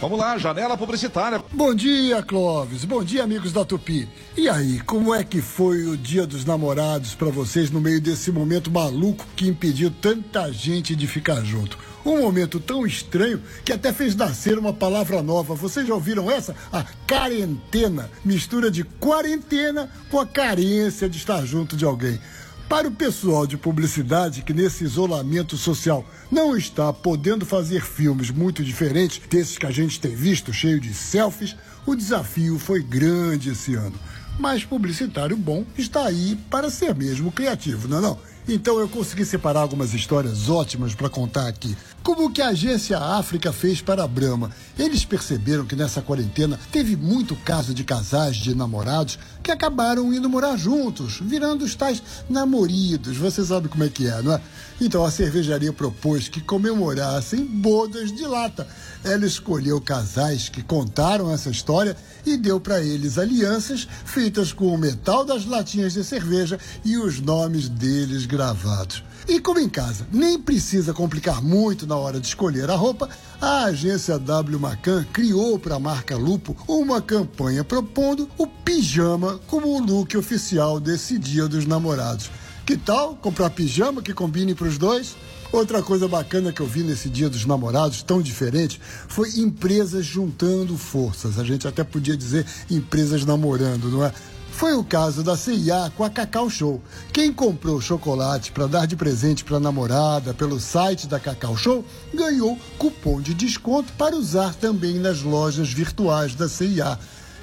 Vamos lá, janela publicitária. Bom dia, Clóvis. Bom dia, amigos da Tupi. E aí, como é que foi o Dia dos Namorados para vocês no meio desse momento maluco que impediu tanta gente de ficar junto? Um momento tão estranho que até fez nascer uma palavra nova. Vocês já ouviram essa? A quarentena. Mistura de quarentena com a carência de estar junto de alguém. Para o pessoal de publicidade que nesse isolamento social não está podendo fazer filmes muito diferentes desses que a gente tem visto, cheio de selfies, o desafio foi grande esse ano. Mas publicitário bom está aí para ser mesmo criativo, não é não? Então eu consegui separar algumas histórias ótimas para contar aqui. Como que a agência África fez para a Brahma? Eles perceberam que nessa quarentena teve muito caso de casais de namorados que acabaram indo morar juntos, virando os tais namoridos. Você sabe como é que é, não é? Então a cervejaria propôs que comemorassem bodas de lata. Ela escolheu casais que contaram essa história e deu para eles alianças feitas com o metal das latinhas de cerveja e os nomes deles gravados. E como em casa nem precisa complicar muito na hora de escolher a roupa, a agência W Macan criou para a marca Lupo uma campanha propondo o pijama como o look oficial desse Dia dos Namorados. Que tal comprar pijama que combine para os dois? Outra coisa bacana que eu vi nesse Dia dos Namorados, tão diferente, foi empresas juntando forças. A gente até podia dizer empresas namorando, não é? Foi o caso da CIA com a Cacau Show. Quem comprou chocolate para dar de presente para a namorada pelo site da Cacau Show ganhou cupom de desconto para usar também nas lojas virtuais da CIA.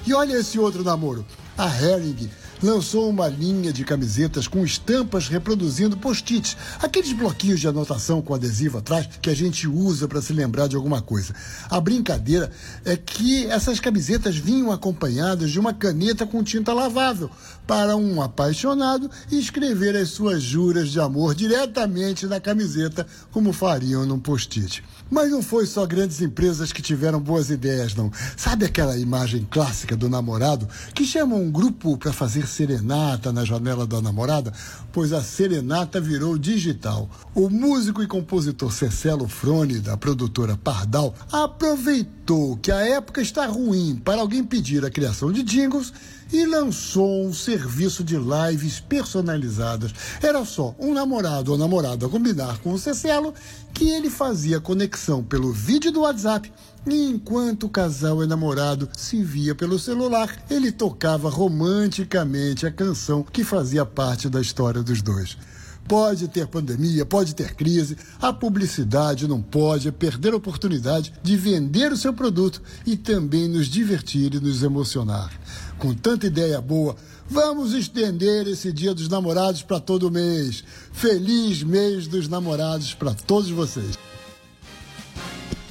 E olha esse outro namoro. A Hering lançou uma linha de camisetas com estampas reproduzindo post-its, aqueles bloquinhos de anotação com adesivo atrás que a gente usa para se lembrar de alguma coisa. A brincadeira é que essas camisetas vinham acompanhadas de uma caneta com tinta lavável para um apaixonado escrever as suas juras de amor diretamente na camiseta, como fariam num post-it. Mas não foi só grandes empresas que tiveram boas ideias, não. Sabe aquela imagem clássica do namorado que chama um grupo para fazer serenata na janela da namorada? Pois a serenata virou digital. O músico e compositor Cecelo Frone, da produtora Pardal, aproveitou que a época está ruim para alguém pedir a criação de jingles e lançou um serviço de lives personalizadas. Era só um namorado ou namorada combinar com o Cecelo que ele fazia conexão pelo vídeo do WhatsApp e enquanto o casal e namorado se via pelo celular, ele tocava romanticamente a canção que fazia parte da história dos dois. Pode ter pandemia, pode ter crise, a publicidade não pode perder a oportunidade de vender o seu produto e também nos divertir e nos emocionar. Com tanta ideia boa, vamos estender esse Dia dos Namorados para todo mês. Feliz mês dos namorados para todos vocês.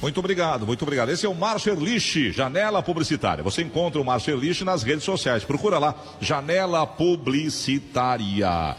Muito obrigado, muito obrigado. Esse é o Marcerlich, Janela Publicitária. Você encontra o Marcerlich nas redes sociais. Procura lá, Janela Publicitária.